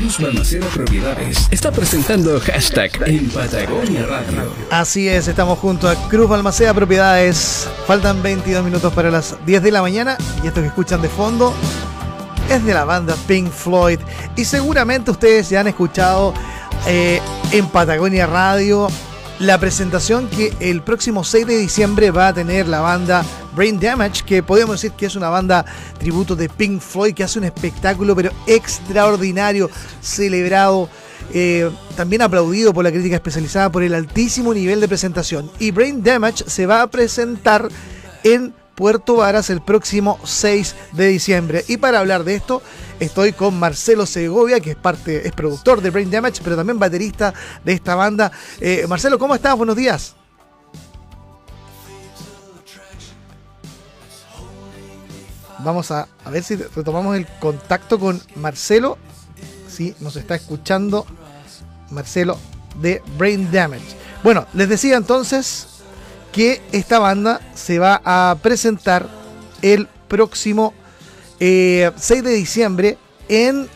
Cruz Balmaceda Propiedades está presentando hashtag en Patagonia Radio. Así es, estamos junto a Cruz Balmaceda Propiedades. Faltan 22 minutos para las 10 de la mañana y esto que escuchan de fondo es de la banda Pink Floyd. Y seguramente ustedes ya han escuchado eh, en Patagonia Radio la presentación que el próximo 6 de diciembre va a tener la banda Brain Damage, que podemos decir que es una banda tributo de Pink Floyd, que hace un espectáculo pero extraordinario, celebrado, eh, también aplaudido por la crítica especializada por el altísimo nivel de presentación. Y Brain Damage se va a presentar en Puerto Varas el próximo 6 de diciembre. Y para hablar de esto, estoy con Marcelo Segovia, que es parte, es productor de Brain Damage, pero también baterista de esta banda. Eh, Marcelo, ¿cómo estás? Buenos días. Vamos a, a ver si retomamos el contacto con Marcelo. Si nos está escuchando Marcelo de Brain Damage. Bueno, les decía entonces que esta banda se va a presentar el próximo 6 eh, de diciembre en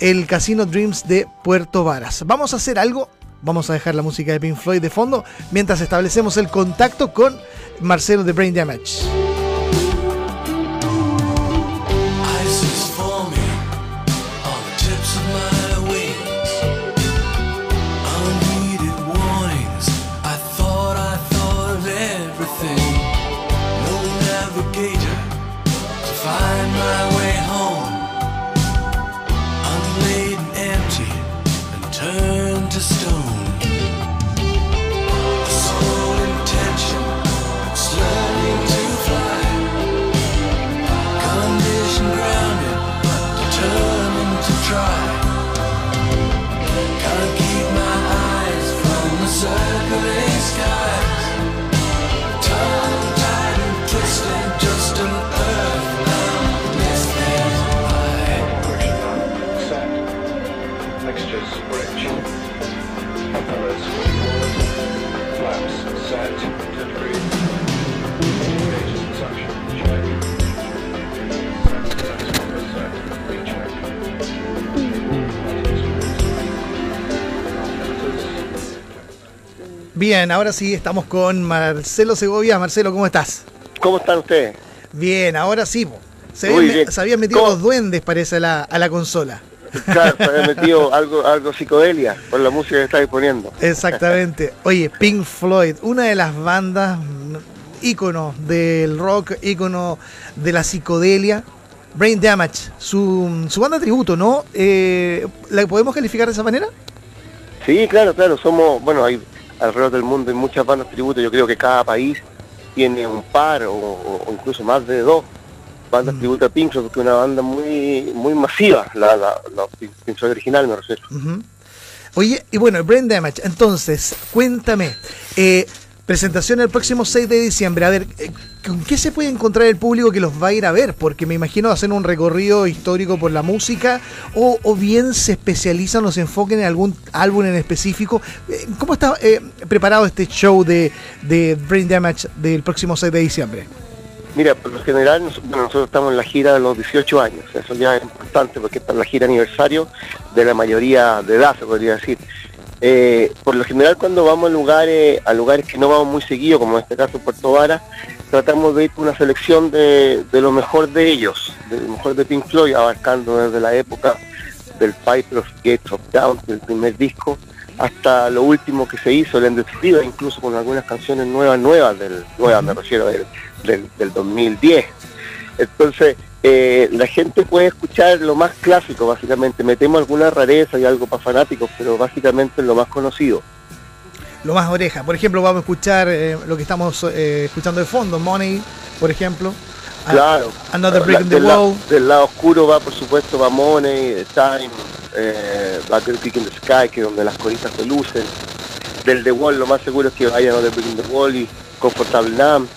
el Casino Dreams de Puerto Varas. Vamos a hacer algo, vamos a dejar la música de Pink Floyd de fondo mientras establecemos el contacto con Marcelo de Brain Damage. Bien, ahora sí estamos con Marcelo Segovia. Marcelo, ¿cómo estás? ¿Cómo están ustedes? Bien, ahora sí. Se, habían, metido los duendes, parece, a la, a la consola. Claro, se habían metido algo, algo psicodelia por la música que estáis poniendo. Exactamente. Oye, Pink Floyd, una de las bandas íconos del rock, ícono de la psicodelia. Brain Damage, su, su banda tributo, ¿no? Eh, ¿La podemos calificar de esa manera? Sí, claro, claro. Somos, bueno, hay alrededor del mundo hay muchas bandas tributo. Yo creo que cada país tiene un par o, incluso más de dos bandas mm. tributo a Pink Floyd, porque es una banda muy muy masiva, la, la, Pink Floyd original me refiero. Oye, y bueno, Brain Damage, entonces, cuéntame, eh, Presentación el próximo 6 de diciembre. A ver, eh, ¿con qué se puede encontrar el público que los va a ir a ver? Porque me imagino hacer un recorrido histórico por la música o, bien se especializan o se enfoquen en algún álbum en específico. Eh, ¿Cómo está eh, preparado este show de, Brain Damage del próximo 6 de diciembre? Mira, por lo general nosotros estamos en la gira de los 18 años, eso ya es importante porque esta es la gira aniversario de la mayoría de edad, se podría decir. Eh, por lo general cuando vamos a lugares, a lugares que no vamos muy seguido, como en este caso Puerto Vara, tratamos de ir con una selección de, lo mejor de ellos, de lo mejor de Pink Floyd, abarcando desde la época del Piper of Gates of Down, del primer disco, hasta lo último que se hizo, el Ended incluso con algunas canciones nuevas, nuevas, del, nuevas me refiero, del, del, del 2010. Entonces, eh, la gente puede escuchar lo más clásico, básicamente. Metemos alguna rareza y algo para fanáticos, pero básicamente lo más conocido. Lo más oreja. Por ejemplo, vamos a escuchar eh, lo que estamos eh, escuchando de fondo, Money, por ejemplo. Claro. Another Break in the del Wall. del lado oscuro va, por supuesto, va Money, Time, eh, Battle Kick in the Sky, que es donde las coritas se lucen. Del The Wall, lo más seguro es que vaya Another Break in the Wall y Comfortable Numb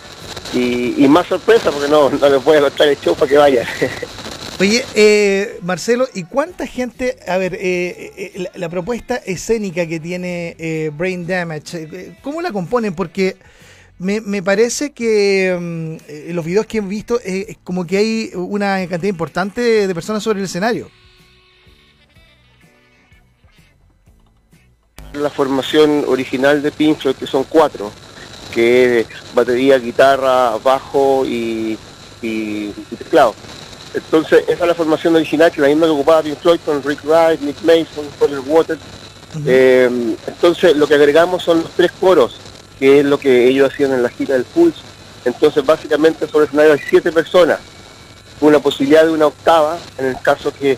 y, más sorpresa porque no, no les voy a contar el show para que vayan. Oye, eh, Marcelo, ¿y cuánta gente, a ver, eh, eh, la, propuesta escénica que tiene Brain Damage, ¿cómo la componen? Porque me, me parece que mm, los videos que he visto, es como que hay una cantidad importante de personas sobre el escenario. la formación original de Pink Floyd, que son cuatro, que es batería, guitarra, bajo y, y- y teclado. Entonces, esa es la formación original, que la misma que ocupaba Pink Floyd con Rick Wright, Nick Mason, Roger Waters. Eh, entonces, lo que agregamos son los tres coros, que es lo que ellos hacían en la gira del Pulse. Entonces, básicamente sobre el escenario hay siete personas, una posibilidad de una octava, en el caso que,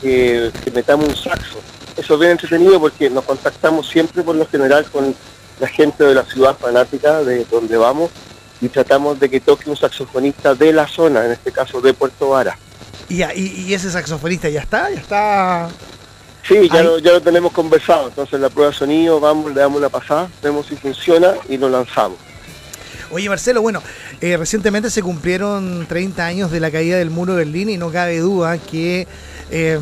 que- que metamos un saxo. Eso es bien entretenido porque nos contactamos siempre por lo general con la gente de la ciudad fanática de donde vamos y tratamos de que toque un saxofonista de la zona, en este caso de Puerto Vara. Y, y- y ese saxofonista ya está, ya está. Sí, ya lo, ya lo tenemos conversado, entonces la prueba de sonido, vamos, le damos una pasada, vemos si funciona y lo lanzamos. Oye, Marcelo, bueno, eh, recientemente se cumplieron 30 años de la caída del muro de Berlín y no cabe duda que, eh,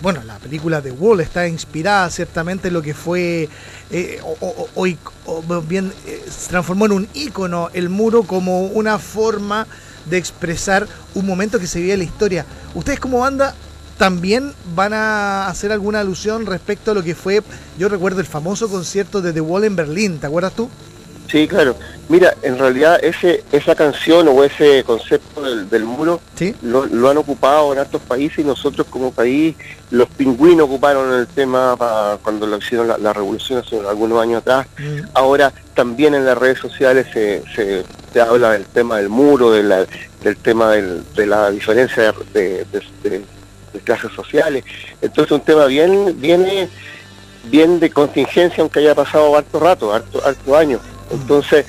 bueno, la película The Wall está inspirada ciertamente en lo que fue, eh, o bien, eh, se transformó en un ícono el muro como una forma de expresar un momento que se vivía en la historia. ¿Ustedes como banda también van a hacer alguna alusión respecto a lo que fue, yo recuerdo el famoso concierto de The Wall en Berlín, ¿te acuerdas tú? Sí, claro. Mira, en realidad ese esa canción o ese concepto del, del muro Sí. lo, lo han ocupado en otros países y nosotros como país, los pingüinos ocuparon el tema cuando lo hicieron la, la revolución hace algunos años atrás. Mm. Ahora también en las redes sociales se, se, se habla del tema del muro, de la- del tema del- de la diferencia de, de- de- de clases sociales. Entonces un tema bien, viene bien de contingencia, aunque haya pasado harto rato, harto, harto años. Entonces,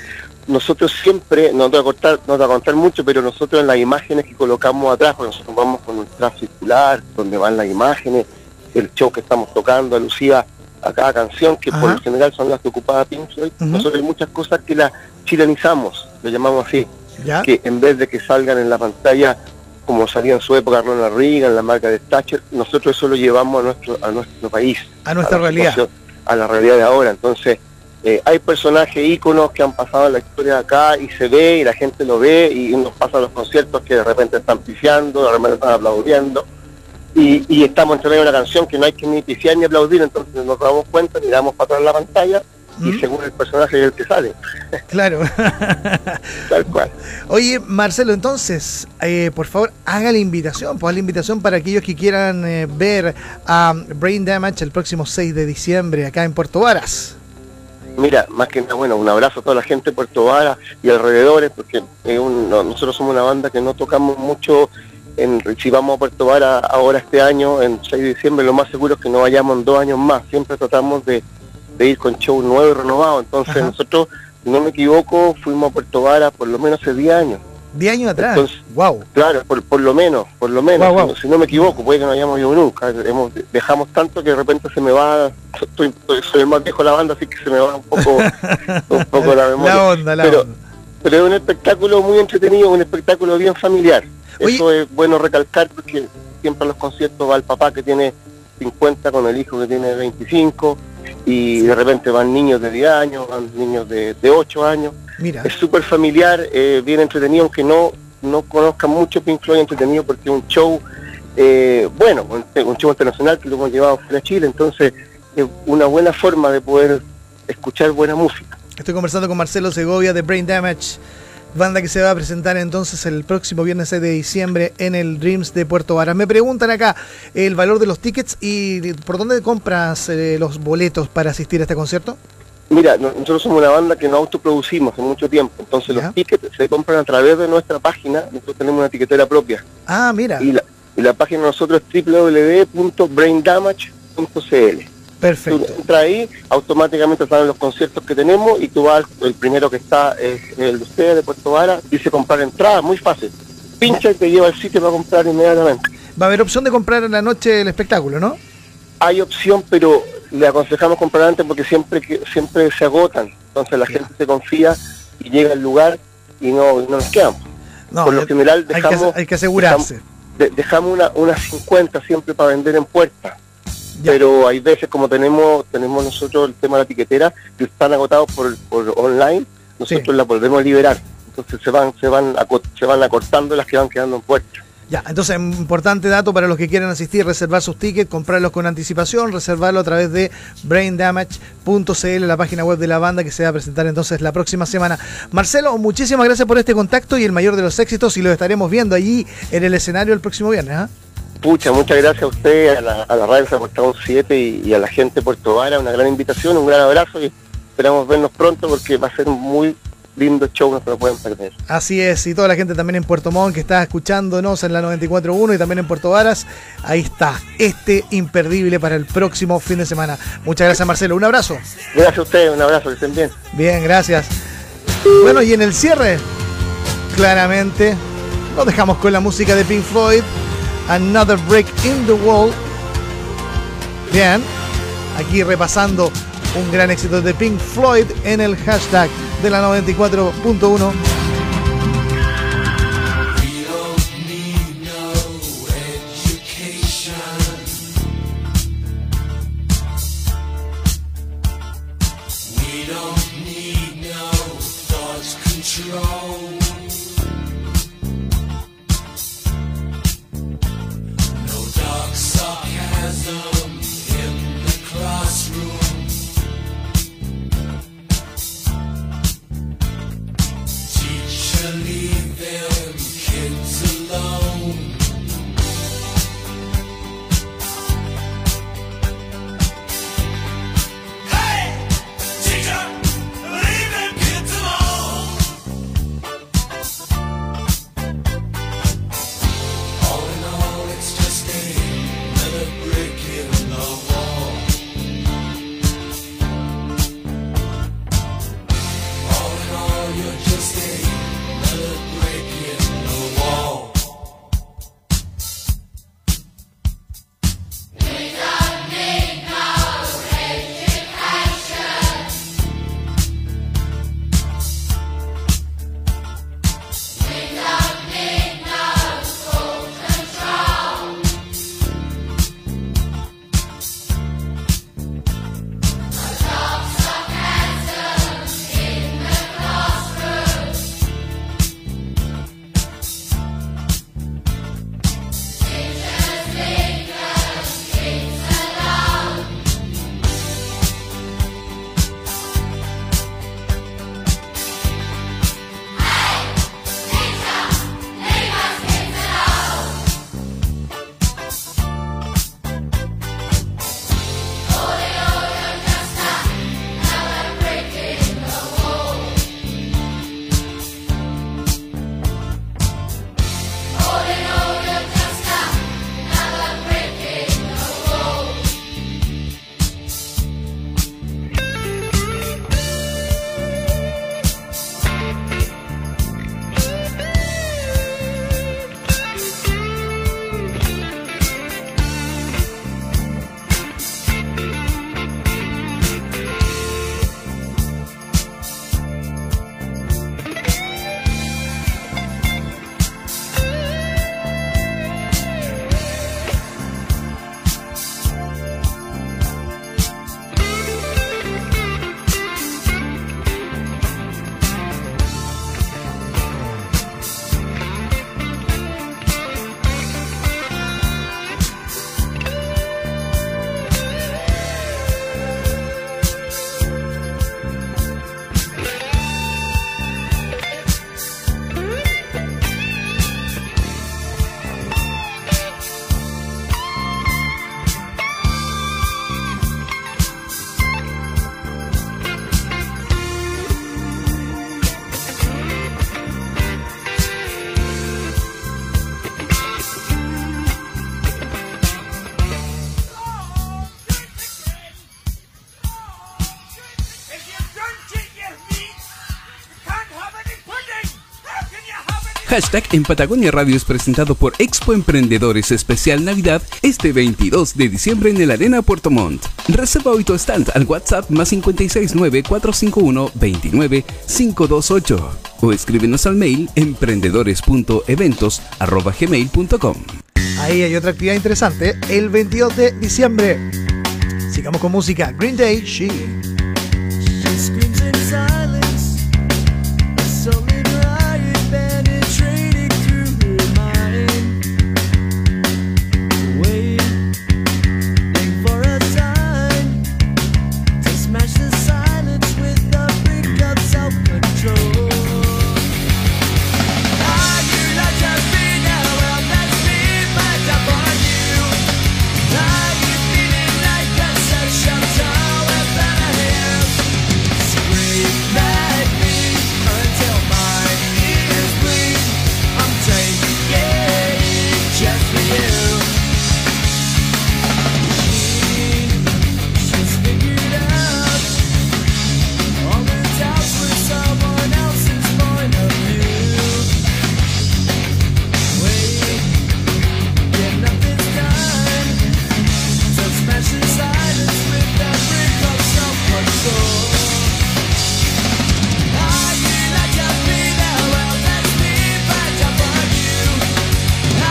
nosotros siempre, no te, voy a contar, no te voy a contar mucho, pero nosotros en las imágenes que colocamos atrás, porque nosotros vamos con un track circular, donde van las imágenes, el show que estamos tocando, alusiva a cada canción, que por lo general son las que ocupaba Pink Floyd, Ujú. nosotros hay muchas cosas que las chilenizamos, lo llamamos así, ¿Ya? que en vez de que salgan en la pantalla como salía en su época Ronald Reagan, la marca de Thatcher, nosotros eso lo llevamos a nuestro, a nuestro país A nuestra realidad. a la realidad de ahora. Entonces, eh, hay personajes, íconos que han pasado en la historia acá y se ve y la gente lo ve y nos pasa a los conciertos que de repente están pifiando, de repente están aplaudiendo y, y estamos entre medio de una canción que no hay que ni pifiar ni aplaudir, entonces nos damos cuenta, miramos para atrás la pantalla y ¿Mm? según el personaje es el que sale, Claro. tal cual. Oye, Marcelo, entonces, eh, por favor, haga la invitación, pues la invitación para aquellos que quieran eh, ver a Brain Damage el próximo 6 de diciembre acá en Puerto Varas. Mira, más que nada, bueno, un abrazo a toda la gente de Puerto Vara y alrededores, porque es un- no, nosotros somos una banda que no tocamos mucho. En, si vamos a Puerto Vara ahora este año, en 6 de diciembre, lo más seguro es que no vayamos en dos años más. Siempre tratamos de, de ir con show nuevo y renovado. Entonces Ajá. nosotros, si no me equivoco, fuimos a Puerto Vara por lo menos hace 10 años. 10 años atrás. Entonces, wow. Claro, por, por lo menos, por lo menos. Si, no- me equivoco, puede que no hayamos ido nunca. Hemos, dejamos tanto que de repente se me va, estoy, estoy- soy el más viejo de la banda, así que se me va un poco, un poco la memoria. La onda, la pero, onda. pero es un espectáculo muy entretenido, un espectáculo bien familiar. Oye. Eso es bueno recalcar porque siempre a los conciertos va el papá que tiene 50 con el hijo que tiene 25 y de repente van niños de 10 años, van niños de, de 8 años. Mira, es súper familiar, eh, bien entretenido, aunque no, no conozcan mucho Pink Floyd entretenido porque es un show, eh, bueno, un, un show internacional que lo hemos llevado fuera a Chile, entonces es una buena forma de poder escuchar buena música. estoy conversando con Marcelo Segovia de Brain Damage, banda que se va a presentar entonces el próximo viernes 6 de diciembre en el Dreams de Puerto Varas. Me preguntan acá el valor de los tickets y por dónde compras eh, los boletos para asistir a este concierto. Mira, no- nosotros somos una banda que no autoproducimos hace mucho tiempo, entonces Ya. los tickets se compran a través de nuestra página, nosotros tenemos una etiquetera propia Ah, mira, y la, y la página de nosotros es www.braindamage.cl. Tú perfecto. entras ahí, automáticamente salen los conciertos que tenemos y tú vas, el primero que está es el de ustedes de Puerto Vara, dice comprar entrada, muy fácil. Pincha y te lleva al sitio para comprar inmediatamente. Va a haber opción de comprar en la noche el espectáculo, ¿no? Hay opción, pero le aconsejamos comprar antes porque siempre siempre se agotan. Entonces la gente se confía y llega al lugar y no, no nos quedan. No, Por lo general hay, que, dejamos, hay que asegurarse. de- dejamos una, unas 50 siempre para vender en puerta. Ya. pero hay veces como tenemos tenemos nosotros el tema de la etiquetera que están agotados por, por online nosotros Sí. la volvemos a liberar entonces se van se van se van acortando las que van quedando en puerta Ya, entonces, importante dato para los que quieran asistir, reservar sus tickets, comprarlos con anticipación, reservarlo a través de braindamage.cl, la página web de la banda que se va a presentar entonces la próxima semana. Marcelo, muchísimas gracias por este contacto y el mayor de los éxitos y lo estaremos viendo allí en el escenario el próximo viernes. ¿ah? Pucha, muchas gracias a usted, a la, a la radio 7 y, y, a la gente de Puerto Vara, una gran invitación, un gran abrazo y esperamos vernos pronto porque va a ser muy lindo show, no se lo pueden perder. Así es, y toda la gente también en Puerto Montt que está escuchándonos en la 94.1 y también en Puerto Varas, ahí está, este imperdible para el próximo fin de semana. Muchas gracias Marcelo, un abrazo. Gracias a ustedes, un abrazo, que estén bien. Bien, gracias. Bueno, y en el cierre, claramente, nos dejamos con la música de Pink Floyd, Another Break in the Wall. Bien, aquí repasando un gran éxito de Pink Floyd en el hashtag de la 94.1. Hashtag en Patagonia Radio es presentado por Expo Emprendedores Especial Navidad este 22 de diciembre en el Arena Puerto Montt. Reserva hoy tu stand al WhatsApp más 569-451-29-528 o escríbenos al mail emprendedores.eventos.gmail.com Ahí hay otra actividad interesante, el 22 de diciembre. Sigamos con música. Green Day, She.